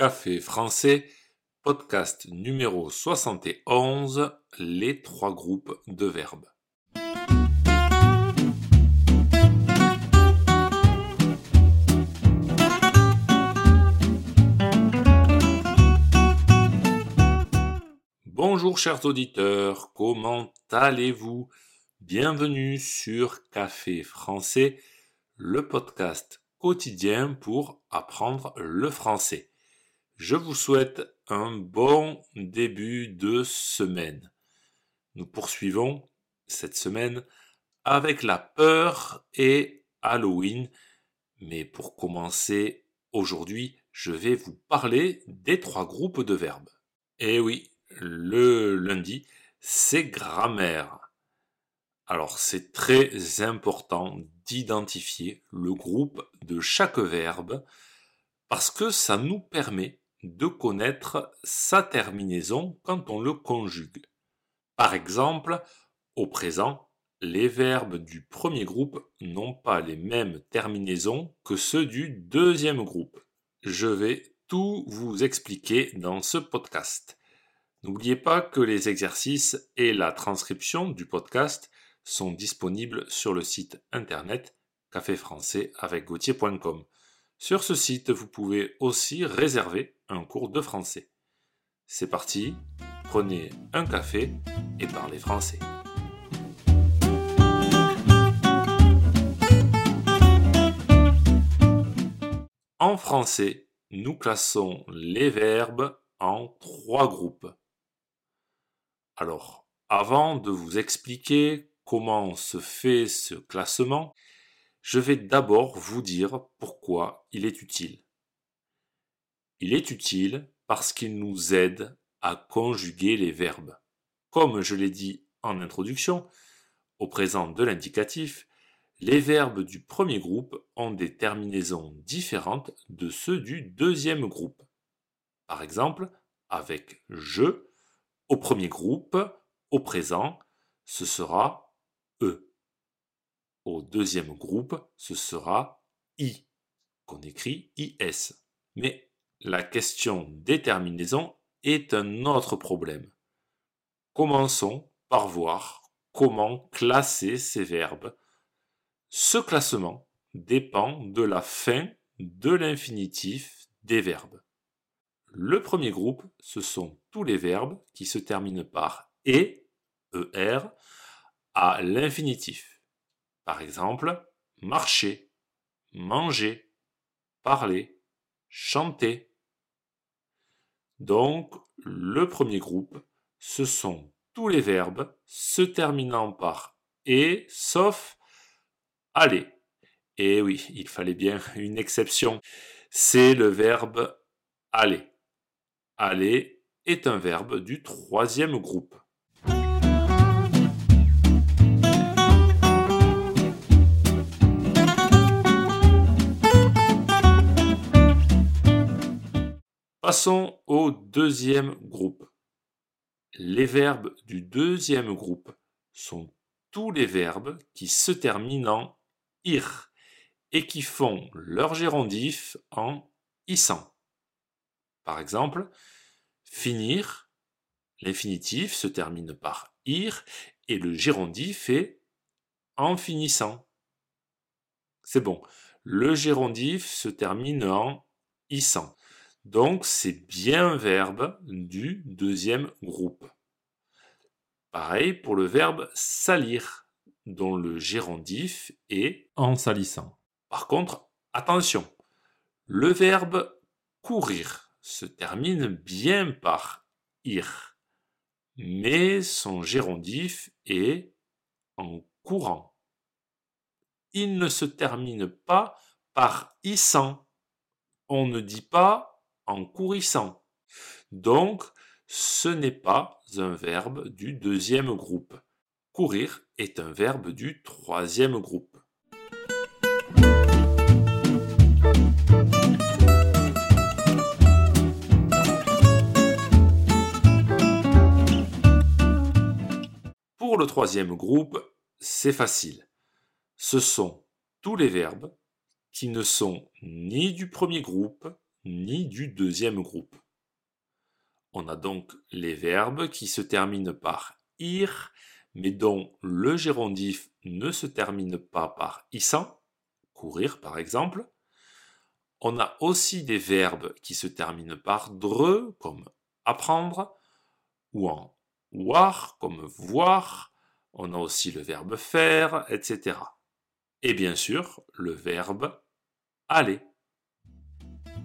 Café français, podcast numéro 71, les trois groupes de verbes. Bonjour chers auditeurs, comment allez-vous? Bienvenue sur Café français, le podcast quotidien pour apprendre le français. Je vous souhaite un bon début de semaine. Nous poursuivons cette semaine avec la peur et Halloween. Mais pour commencer, aujourd'hui, je vais vous parler des trois groupes de verbes. Eh oui, le lundi, c'est grammaire. Alors c'est très important d'identifier le groupe de chaque verbe parce que ça nous permet de connaître sa terminaison quand on le conjugue. Par exemple, au présent, les verbes du premier groupe n'ont pas les mêmes terminaisons que ceux du deuxième groupe. Je vais tout vous expliquer dans ce podcast. N'oubliez pas que les exercices et la transcription du podcast sont disponibles sur le site internet caféfrançais avec Sur ce site, vous pouvez aussi réserver un cours de français. C'est parti, prenez un café et parlez français. En français, nous classons les verbes en trois groupes. Alors, avant de vous expliquer comment se fait ce classement, je vais d'abord vous dire pourquoi il est utile. Il est utile parce qu'il nous aide à conjuguer les verbes. Comme je l'ai dit en introduction, au présent de l'indicatif, les verbes du premier groupe ont des terminaisons différentes de ceux du deuxième groupe. Par exemple, avec je, au premier groupe, au présent, ce sera E. Au deuxième groupe, ce sera I, qu'on écrit IS. Mais la question des terminaisons est un autre problème. Commençons par voir comment classer ces verbes. Ce classement dépend de la fin de l'infinitif des verbes. Le premier groupe, ce sont tous les verbes qui se terminent par et, er, à l'infinitif. Par exemple, marcher, manger, parler, chanter. Donc, le premier groupe, ce sont tous les verbes se terminant par et sauf aller. Et oui, il fallait bien une exception. C'est le verbe aller. Aller est un verbe du troisième groupe. Passons au deuxième groupe. Les verbes du deuxième groupe sont tous les verbes qui se terminent en ir et qui font leur gérondif en issant. Par exemple, finir, l'infinitif se termine par ir et le gérondif est en finissant. C'est bon. Le gérondif se termine en issant. Donc c'est bien un verbe du deuxième groupe. Pareil pour le verbe salir, dont le gérondif est en salissant. Par contre, attention, le verbe courir se termine bien par ir, mais son gérondif est en courant. Il ne se termine pas par issant. On ne dit pas en courissant. Donc, ce n'est pas un verbe du deuxième groupe. Courir est un verbe du troisième groupe. Pour le troisième groupe, c'est facile. Ce sont tous les verbes qui ne sont ni du premier groupe ni du deuxième groupe. On a donc les verbes qui se terminent par ir, mais dont le gérondif ne se termine pas par issant, courir par exemple. On a aussi des verbes qui se terminent par dre, comme apprendre, ou en voir, comme voir. On a aussi le verbe faire, etc. Et bien sûr, le verbe aller.